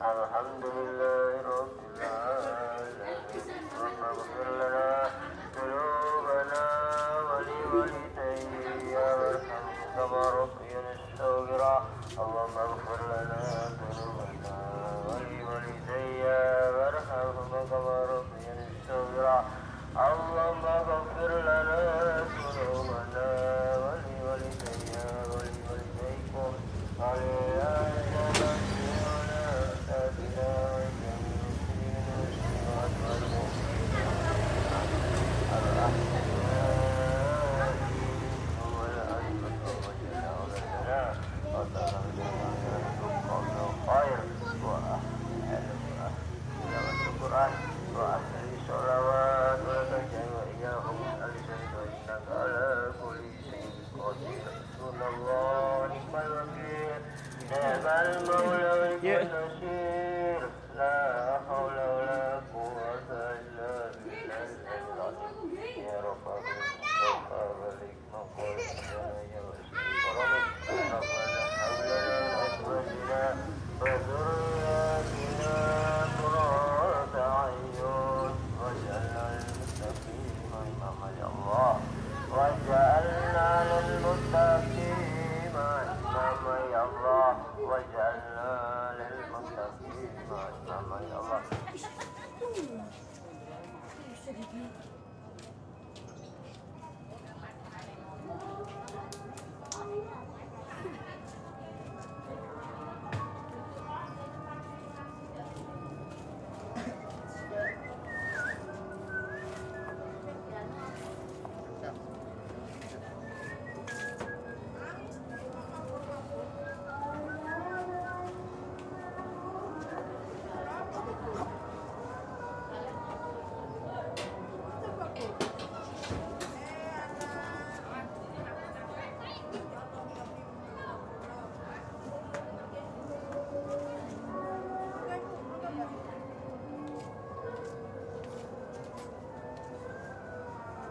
بعد الحمد لله رب العالمين اللهم اغفر لنا ذنوبنا ولوالدينا وارحمهم كما ربنا صغيرا اللهم اغفر لنا ذنوبنا ولوالدينا وارحمهم كما ربنا صغيرا اللهم اغفر لنا ذنوبنا ولوالدينا ولوالديكم آمين Yeah.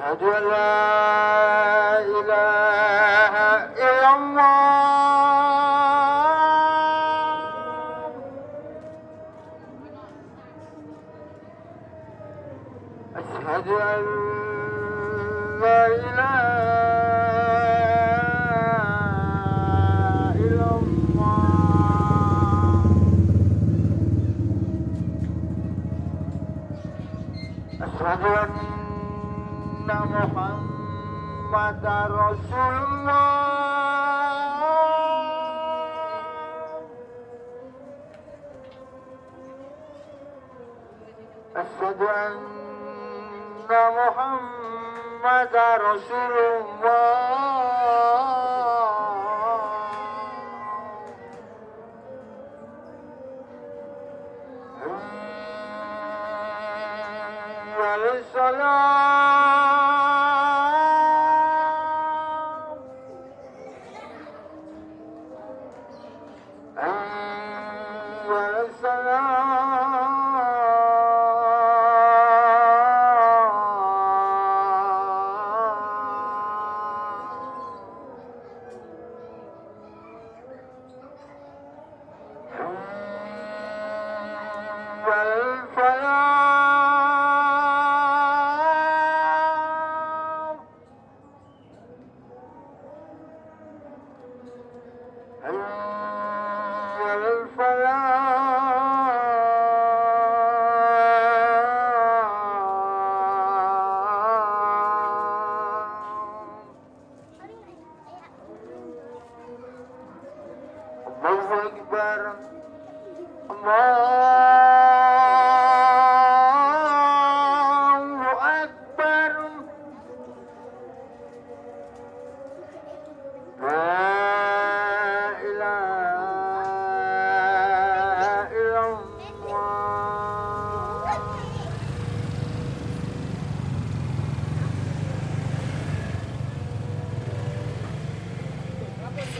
أشهد أن لا salam.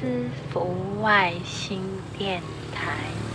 私服外星电台。